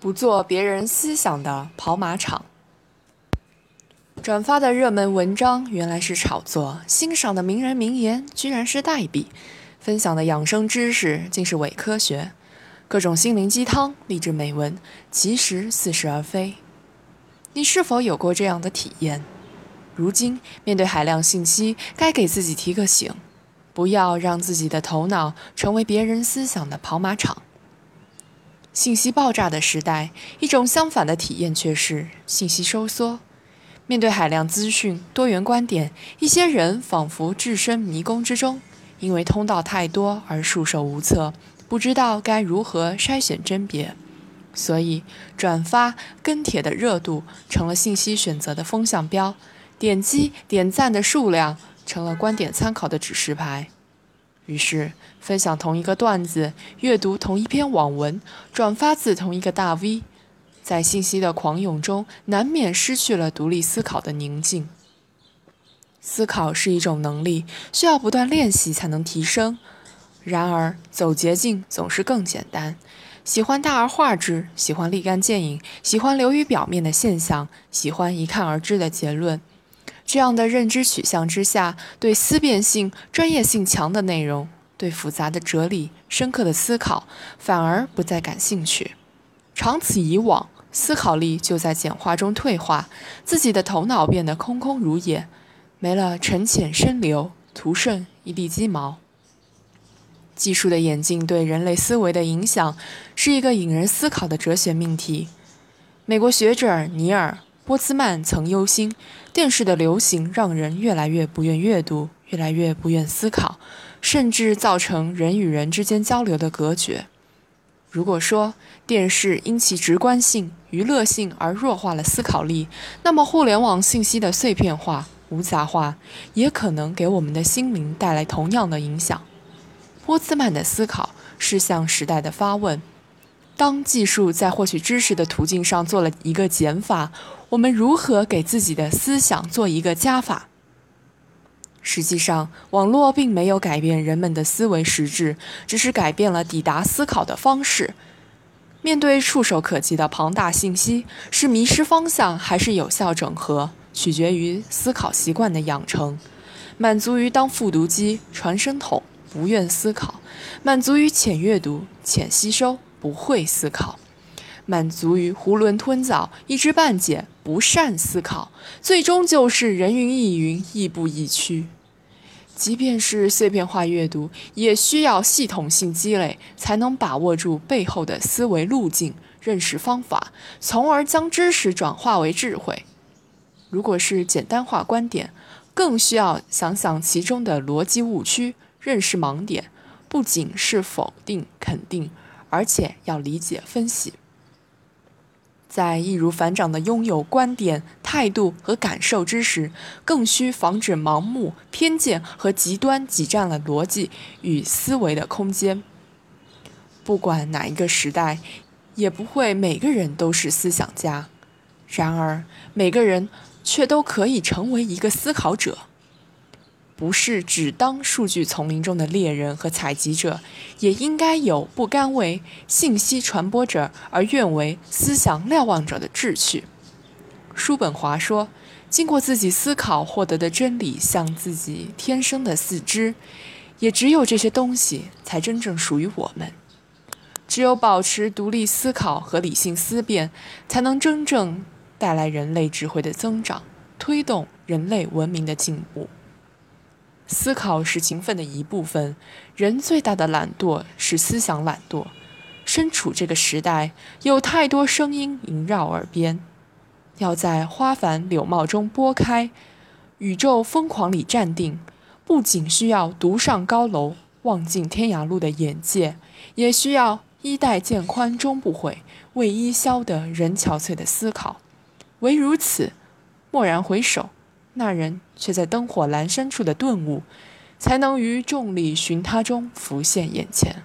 不做别人思想的跑马场。转发的热门文章原来是炒作，欣赏的名人名言居然是代笔，分享的养生知识竟是伪科学，各种心灵鸡汤、励志美文其实似是而非。你是否有过这样的体验？如今面对海量信息，该给自己提个醒，不要让自己的头脑成为别人思想的跑马场。信息爆炸的时代，一种相反的体验却是信息收缩。面对海量资讯、多元观点，一些人仿佛置身迷宫之中，因为通道太多而束手无策，不知道该如何筛选甄别。所以，转发、跟帖的热度成了信息选择的风向标，点击、点赞的数量成了观点参考的指示牌。于是，分享同一个段子，阅读同一篇网文，转发自同一个大 V，在信息的狂涌中，难免失去了独立思考的宁静。思考是一种能力，需要不断练习才能提升。然而，走捷径总是更简单。喜欢大而化之，喜欢立竿见影，喜欢流于表面的现象，喜欢一看而知的结论。这样的认知取向之下，对思辨性、专业性强的内容，对复杂的哲理、深刻的思考，反而不再感兴趣。长此以往，思考力就在简化中退化，自己的头脑变得空空如也，没了沉潜深流，徒剩一地鸡毛。技术的演进对人类思维的影响，是一个引人思考的哲学命题。美国学者尼尔。波兹曼曾忧心，电视的流行让人越来越不愿阅读，越来越不愿思考，甚至造成人与人之间交流的隔绝。如果说电视因其直观性、娱乐性而弱化了思考力，那么互联网信息的碎片化、无杂化，也可能给我们的心灵带来同样的影响。波兹曼的思考是向时代的发问。当技术在获取知识的途径上做了一个减法，我们如何给自己的思想做一个加法？实际上，网络并没有改变人们的思维实质，只是改变了抵达思考的方式。面对触手可及的庞大信息，是迷失方向还是有效整合，取决于思考习惯的养成。满足于当复读机、传声筒，不愿思考；满足于浅阅读、浅吸收。不会思考，满足于囫囵吞枣、一知半解，不善思考，最终就是人云亦云、亦步亦趋。即便是碎片化阅读，也需要系统性积累，才能把握住背后的思维路径、认识方法，从而将知识转化为智慧。如果是简单化观点，更需要想想其中的逻辑误区、认识盲点，不仅是否定、肯定。而且要理解分析，在易如反掌的拥有观点、态度和感受之时，更需防止盲目、偏见和极端挤占了逻辑与思维的空间。不管哪一个时代，也不会每个人都是思想家，然而每个人却都可以成为一个思考者。不是只当数据丛林中的猎人和采集者，也应该有不甘为信息传播者而愿为思想瞭望者的志趣。叔本华说：“经过自己思考获得的真理，像自己天生的四肢，也只有这些东西才真正属于我们。只有保持独立思考和理性思辨，才能真正带来人类智慧的增长，推动人类文明的进步。”思考是勤奋的一部分，人最大的懒惰是思想懒惰。身处这个时代，有太多声音萦绕耳边，要在花繁柳茂中拨开，宇宙疯狂里站定，不仅需要独上高楼、望尽天涯路的眼界，也需要衣带渐宽终不悔、为伊消得人憔悴的思考。唯如此，蓦然回首。那人却在灯火阑珊处的顿悟，才能于众里寻他中浮现眼前。